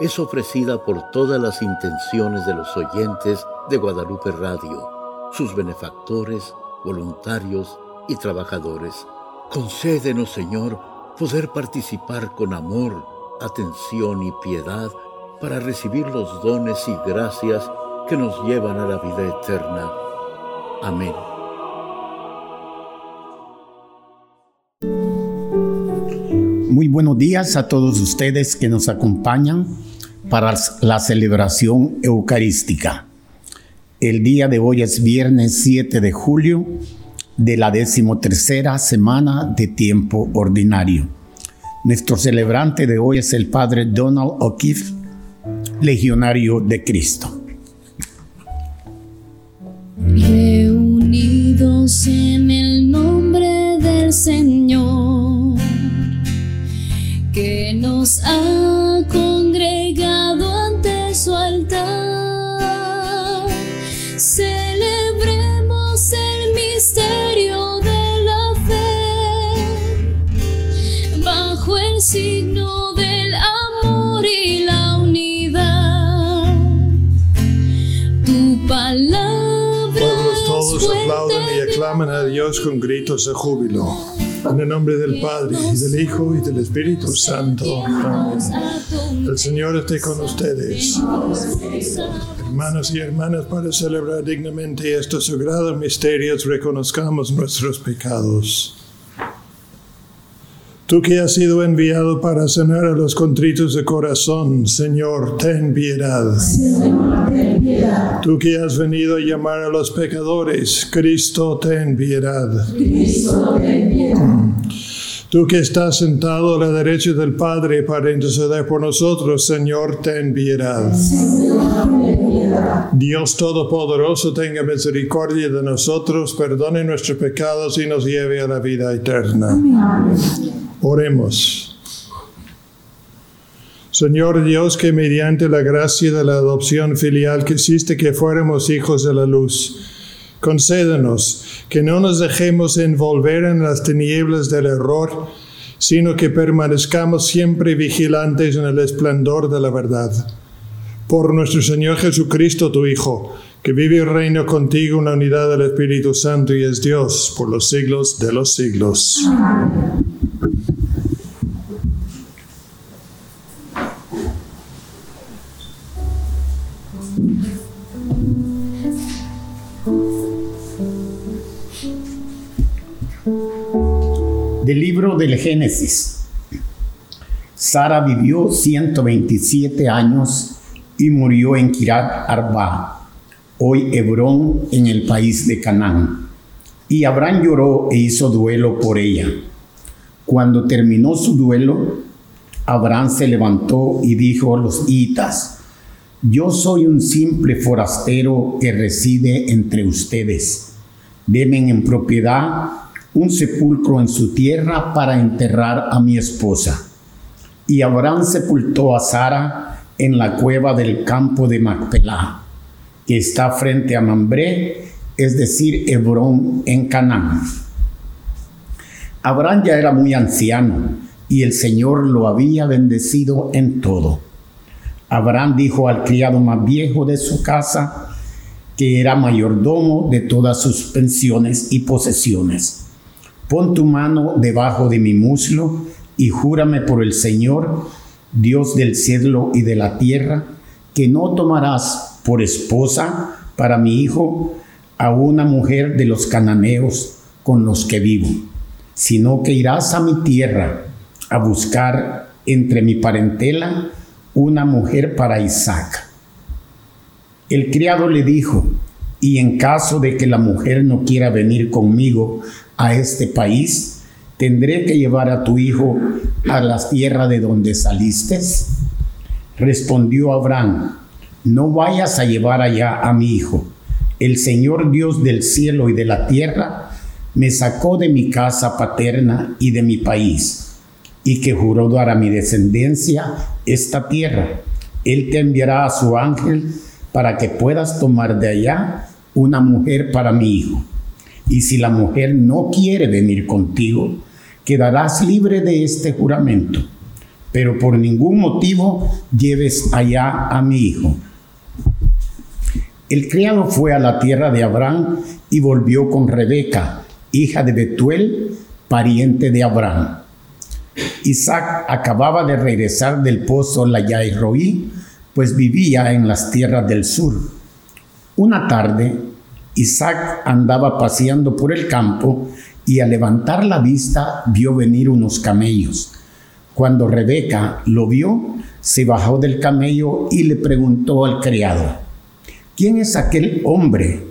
es ofrecida por todas las intenciones de los oyentes de Guadalupe Radio, sus benefactores, voluntarios y trabajadores. Concédenos, Señor, poder participar con amor, atención y piedad para recibir los dones y gracias que nos llevan a la vida eterna. Amén. Muy buenos días a todos ustedes que nos acompañan para la celebración eucarística. El día de hoy es viernes 7 de julio de la decimotercera semana de tiempo ordinario. Nuestro celebrante de hoy es el padre Donald O'Keefe, legionario de Cristo. Reunidos en el nombre del Señor, que nos ha congregado ante su altar. Celebremos el misterio de la fe bajo el signo del amor y la unidad. Tu palabra Todos, es todos aplauden y aclaman a Dios con gritos de júbilo. En el nombre del Padre, y del Hijo, y del Espíritu Santo. Amén. El Señor esté con ustedes. Hermanos y hermanas, para celebrar dignamente estos sagrados misterios, reconozcamos nuestros pecados. Tú que has sido enviado para sanar a los contritos de corazón, Señor, ten piedad. Tú que has venido a llamar a los pecadores, Cristo, ten piedad. Tú que estás sentado a la derecha del Padre para interceder por nosotros, Señor, ten piedad. Dios Todopoderoso tenga misericordia de nosotros, perdone nuestros pecados y nos lleve a la vida eterna. Oremos. Señor Dios, que mediante la gracia de la adopción filial quisiste que fuéramos hijos de la luz, concédenos que no nos dejemos envolver en las tinieblas del error, sino que permanezcamos siempre vigilantes en el esplendor de la verdad. Por nuestro Señor Jesucristo, tu Hijo, que vive y reina contigo en la unidad del Espíritu Santo y es Dios por los siglos de los siglos. Del libro del Génesis. Sara vivió 127 años y murió en Kirat Arba, hoy Hebrón, en el país de Canaán. Y Abraham lloró e hizo duelo por ella. Cuando terminó su duelo, Abraham se levantó y dijo a los hitas, yo soy un simple forastero que reside entre ustedes. Deben en propiedad un sepulcro en su tierra para enterrar a mi esposa. Y Abraham sepultó a Sara en la cueva del campo de Macpelá, que está frente a Mambré, es decir, Hebrón en Canaán. Abraham ya era muy anciano y el Señor lo había bendecido en todo. Abraham dijo al criado más viejo de su casa, que era mayordomo de todas sus pensiones y posesiones, pon tu mano debajo de mi muslo y júrame por el Señor, Dios del cielo y de la tierra, que no tomarás por esposa para mi hijo a una mujer de los cananeos con los que vivo, sino que irás a mi tierra a buscar entre mi parentela una mujer para Isaac. El criado le dijo, y en caso de que la mujer no quiera venir conmigo a este país, ¿tendré que llevar a tu hijo a la tierra de donde saliste? Respondió Abraham, no vayas a llevar allá a mi hijo. El Señor Dios del cielo y de la tierra me sacó de mi casa paterna y de mi país, y que juró dar a mi descendencia esta tierra. Él te enviará a su ángel para que puedas tomar de allá una mujer para mi hijo. Y si la mujer no quiere venir contigo, quedarás libre de este juramento. Pero por ningún motivo lleves allá a mi hijo. El criado fue a la tierra de Abraham y volvió con Rebeca, hija de Betuel, pariente de Abraham. Isaac acababa de regresar del pozo La Roí, pues vivía en las tierras del sur. Una tarde, Isaac andaba paseando por el campo y al levantar la vista vio venir unos camellos. Cuando Rebeca lo vio, se bajó del camello y le preguntó al criado, ¿quién es aquel hombre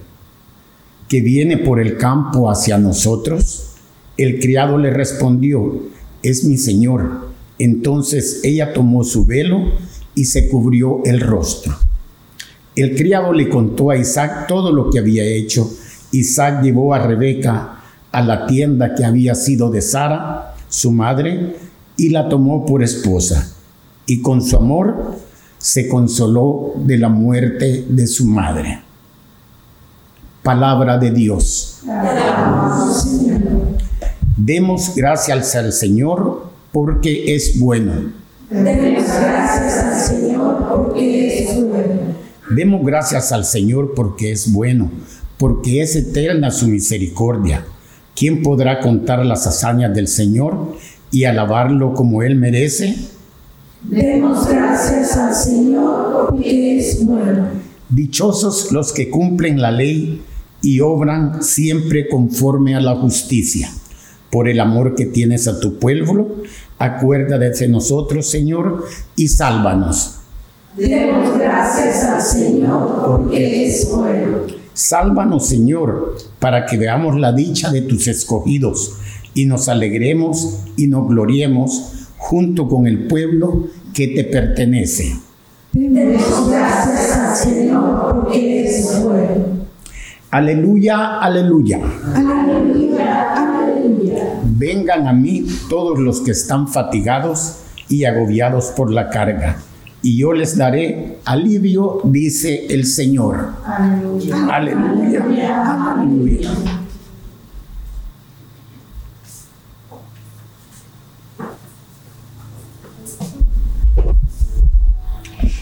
que viene por el campo hacia nosotros? El criado le respondió, es mi señor. Entonces ella tomó su velo y se cubrió el rostro. El criado le contó a Isaac todo lo que había hecho. Isaac llevó a Rebeca a la tienda que había sido de Sara, su madre, y la tomó por esposa. Y con su amor se consoló de la muerte de su madre. Palabra de Dios. Demos gracias al Señor porque es bueno. Demos gracias al Señor porque es bueno. Demos gracias al Señor porque es bueno, porque es eterna su misericordia. ¿Quién podrá contar las hazañas del Señor y alabarlo como Él merece? Demos gracias al Señor porque es bueno. Dichosos los que cumplen la ley y obran siempre conforme a la justicia. Por el amor que tienes a tu pueblo, acuérdate de nosotros, Señor, y sálvanos. Demos gracias al Señor porque es bueno. Sálvanos, Señor, para que veamos la dicha de tus escogidos y nos alegremos y nos gloriemos junto con el pueblo que te pertenece. Demos gracias al Señor porque es bueno. Aleluya, aleluya. Aleluya, aleluya. Vengan a mí todos los que están fatigados y agobiados por la carga, y yo les daré alivio, dice el Señor. Aleluya. Aleluya, aleluya.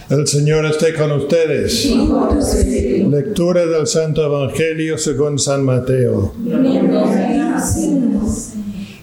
El Señor esté con ustedes. Lectura del Santo Evangelio según San Mateo.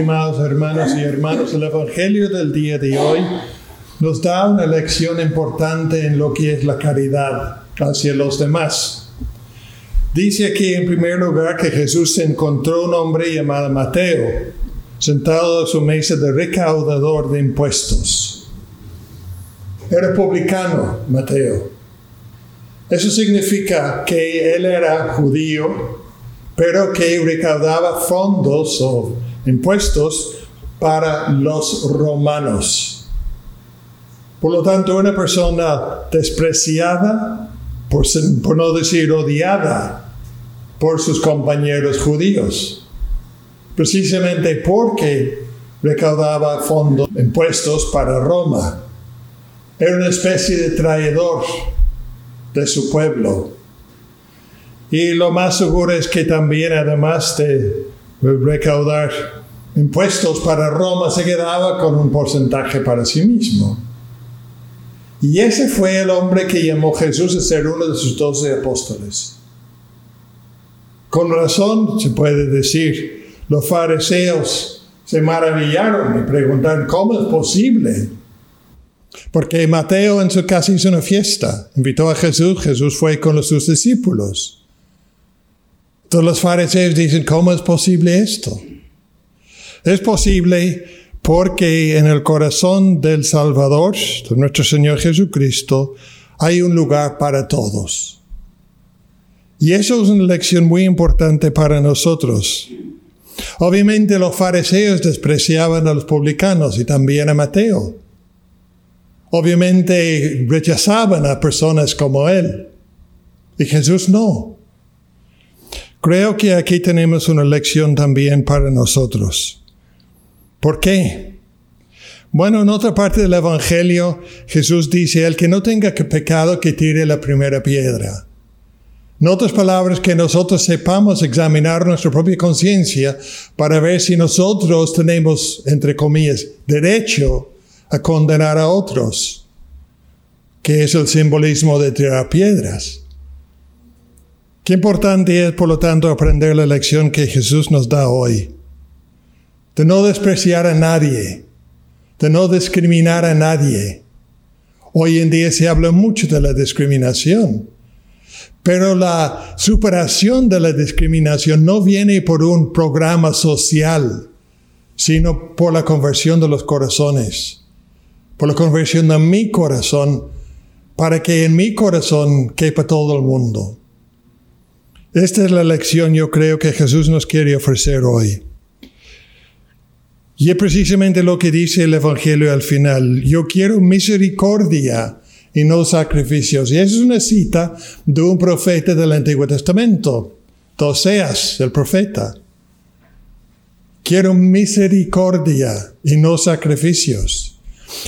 Estimados hermanos y hermanas, el Evangelio del día de hoy nos da una lección importante en lo que es la caridad hacia los demás. Dice aquí en primer lugar que Jesús encontró un hombre llamado Mateo, sentado a su mesa de recaudador de impuestos. Era publicano, Mateo. Eso significa que él era judío, pero que recaudaba fondos o impuestos para los romanos. Por lo tanto, una persona despreciada, por, por no decir odiada, por sus compañeros judíos, precisamente porque recaudaba fondos, impuestos para Roma. Era una especie de traidor de su pueblo. Y lo más seguro es que también, además de recaudar impuestos para Roma, se quedaba con un porcentaje para sí mismo. Y ese fue el hombre que llamó Jesús a ser uno de sus doce apóstoles. Con razón se puede decir, los fariseos se maravillaron y preguntaron, ¿cómo es posible? Porque Mateo en su casa hizo una fiesta, invitó a Jesús, Jesús fue con sus discípulos. Todos los fariseos dicen, ¿cómo es posible esto? Es posible porque en el corazón del Salvador, de nuestro Señor Jesucristo, hay un lugar para todos. Y eso es una lección muy importante para nosotros. Obviamente los fariseos despreciaban a los publicanos y también a Mateo. Obviamente rechazaban a personas como él. Y Jesús no. Creo que aquí tenemos una lección también para nosotros. ¿Por qué? Bueno, en otra parte del Evangelio Jesús dice, el que no tenga pecado que tire la primera piedra. En otras palabras, que nosotros sepamos examinar nuestra propia conciencia para ver si nosotros tenemos, entre comillas, derecho a condenar a otros, que es el simbolismo de tirar piedras. Qué importante es, por lo tanto, aprender la lección que Jesús nos da hoy. De no despreciar a nadie, de no discriminar a nadie. Hoy en día se habla mucho de la discriminación. Pero la superación de la discriminación no viene por un programa social, sino por la conversión de los corazones, por la conversión de mi corazón, para que en mi corazón quepa todo el mundo. Esta es la lección yo creo que Jesús nos quiere ofrecer hoy. Y es precisamente lo que dice el Evangelio al final. Yo quiero misericordia y no sacrificios. Y esa es una cita de un profeta del Antiguo Testamento, Oseas, el profeta. Quiero misericordia y no sacrificios.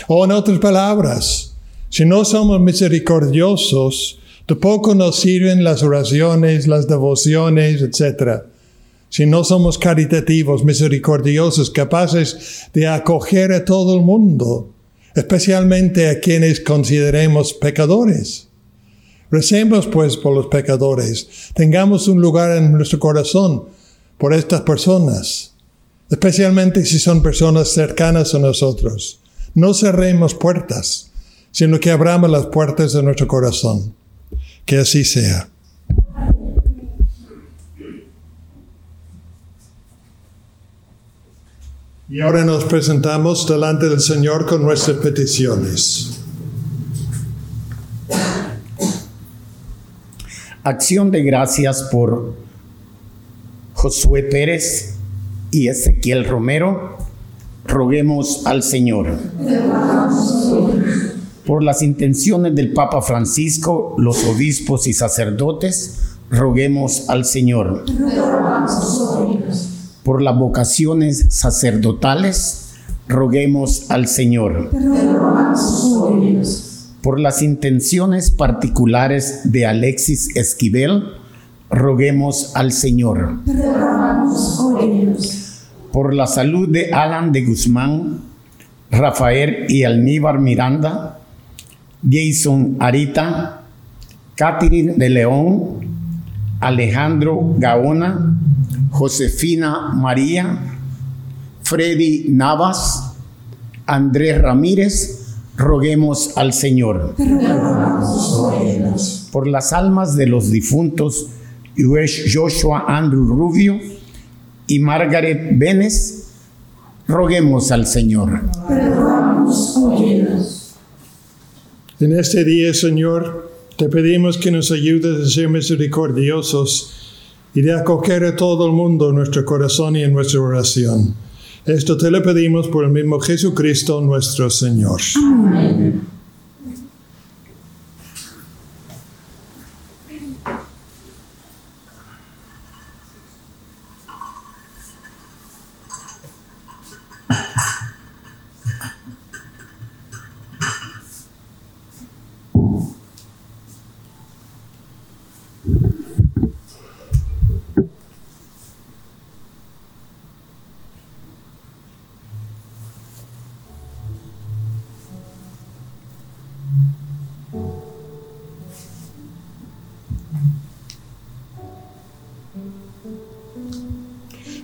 O en otras palabras, si no somos misericordiosos, tampoco nos sirven las oraciones, las devociones, etc. Si no somos caritativos, misericordiosos, capaces de acoger a todo el mundo, especialmente a quienes consideremos pecadores. Recemos pues por los pecadores, tengamos un lugar en nuestro corazón por estas personas, especialmente si son personas cercanas a nosotros. No cerremos puertas, sino que abramos las puertas de nuestro corazón. Que así sea. Y ahora nos presentamos delante del Señor con nuestras peticiones. Acción de gracias por Josué Pérez y Ezequiel Romero. Roguemos al Señor. Por las intenciones del Papa Francisco, los obispos y sacerdotes, roguemos al Señor por las vocaciones sacerdotales, roguemos al Señor. Por las intenciones particulares de Alexis Esquivel, roguemos al Señor. Por la salud de Alan de Guzmán, Rafael y Alníbar Miranda, Jason Arita, Catherine de León, Alejandro Gaona, Josefina María, Freddy Navas, Andrés Ramírez, roguemos al Señor. Por las almas de los difuntos Joshua Andrew Rubio y Margaret Benes, roguemos al Señor. En este día, Señor, te pedimos que nos ayudes a ser misericordiosos y de acoger a todo el mundo en nuestro corazón y en nuestra oración. Esto te lo pedimos por el mismo Jesucristo nuestro Señor. Amén.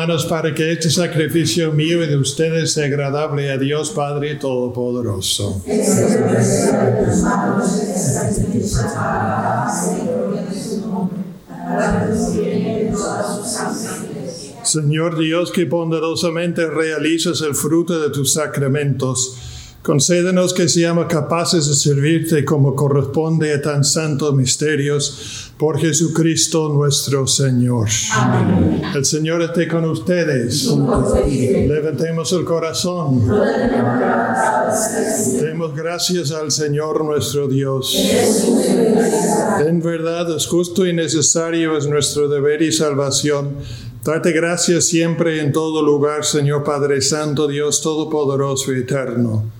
hermanos para que este sacrificio mío y de ustedes sea agradable a Dios Padre Todopoderoso. Señor Dios, que bondarosamente realizas el fruto de tus sacramentos, concédenos que seamos capaces de servirte como corresponde a tan santos misterios por Jesucristo nuestro Señor. Amén. El Señor esté con ustedes. Levantemos el corazón. Demos gracias al Señor nuestro Dios. En verdad es justo y necesario, es nuestro deber y salvación. Darte gracias siempre en todo lugar, Señor Padre Santo, Dios Todopoderoso y Eterno.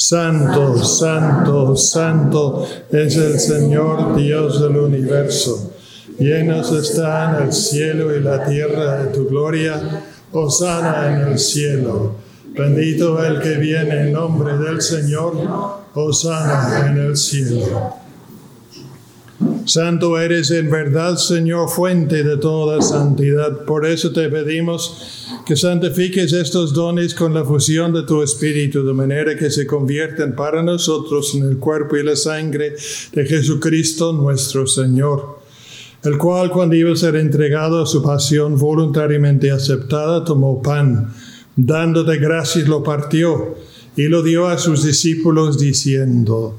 Santo, santo, santo es el Señor Dios del universo. Llenos están el cielo y la tierra de tu gloria. Hosana en el cielo. Bendito el que viene en nombre del Señor. Hosana en el cielo. Santo eres en verdad, Señor, fuente de toda santidad. Por eso te pedimos que santifiques estos dones con la fusión de tu Espíritu, de manera que se conviertan para nosotros en el cuerpo y la sangre de Jesucristo nuestro Señor, el cual cuando iba a ser entregado a su pasión voluntariamente aceptada, tomó pan, dándote gracias lo partió y lo dio a sus discípulos diciendo,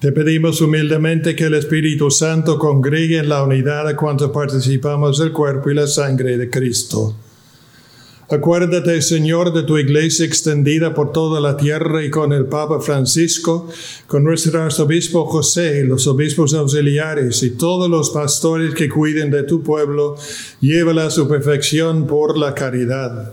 Te pedimos humildemente que el Espíritu Santo congregue en la unidad a cuanto participamos del cuerpo y la sangre de Cristo. Acuérdate, Señor, de tu iglesia extendida por toda la tierra y con el Papa Francisco, con nuestro arzobispo José, los obispos auxiliares y todos los pastores que cuiden de tu pueblo, llévala a su perfección por la caridad.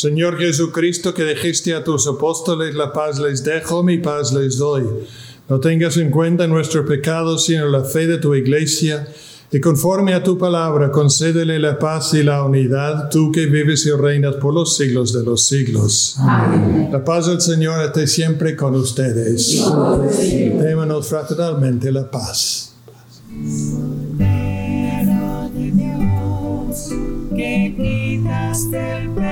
Señor Jesucristo, que dijiste a tus apóstoles, la paz les dejo, mi paz les doy. No tengas en cuenta nuestro pecado, sino la fe de tu iglesia y conforme a tu palabra, concédele la paz y la unidad, tú que vives y reinas por los siglos de los siglos. Amén. La paz del Señor esté siempre con ustedes. Démonos fraternalmente la paz. que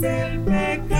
del pecado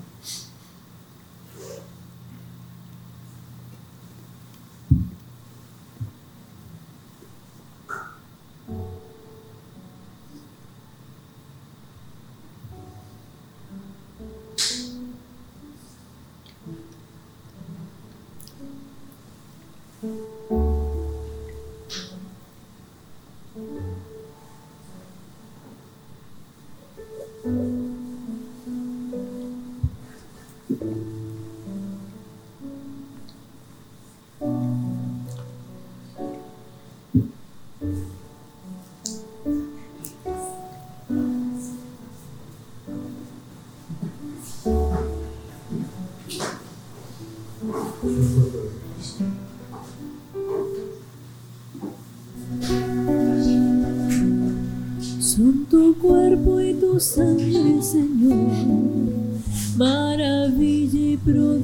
Son Bro.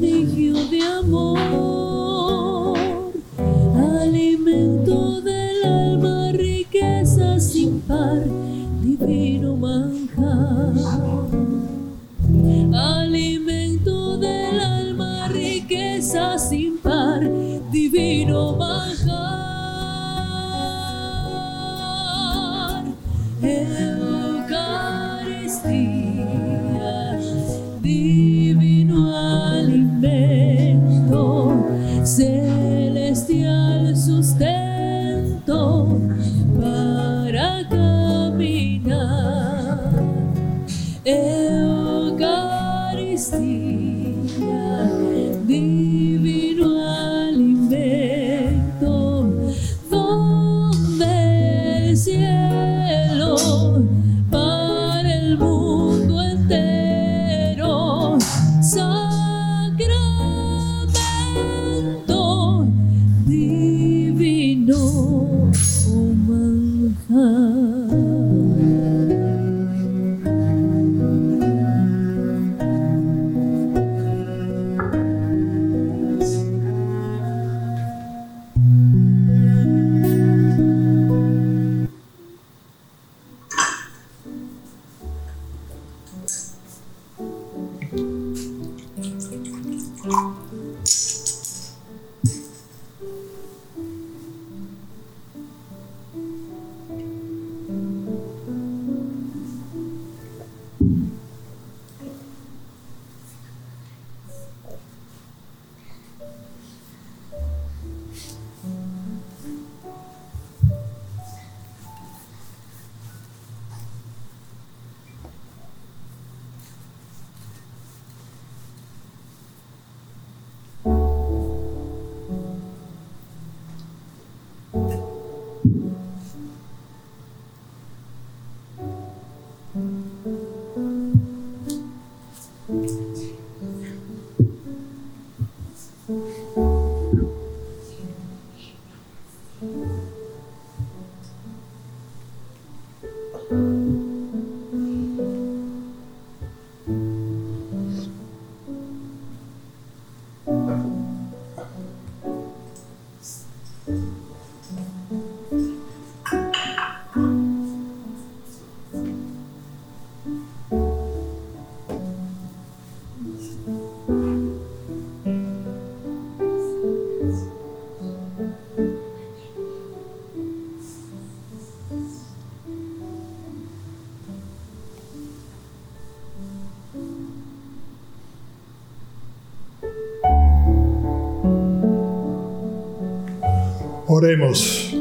Oremos.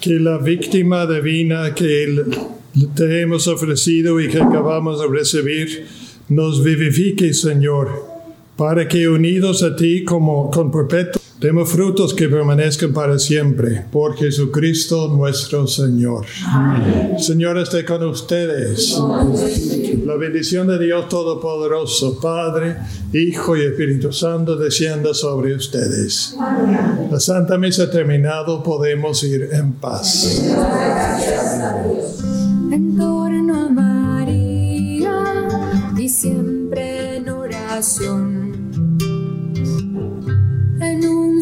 Que la víctima divina que te hemos ofrecido y que acabamos de recibir nos vivifique, Señor, para que unidos a ti como con perpetuo Demos frutos que permanezcan para siempre, por Jesucristo nuestro Señor. Amén. Señor esté con ustedes. La bendición de Dios Todopoderoso, Padre, Hijo y Espíritu Santo, descienda sobre ustedes. Amén. La Santa Misa ha terminado, podemos ir en paz. En torno a María y siempre en oración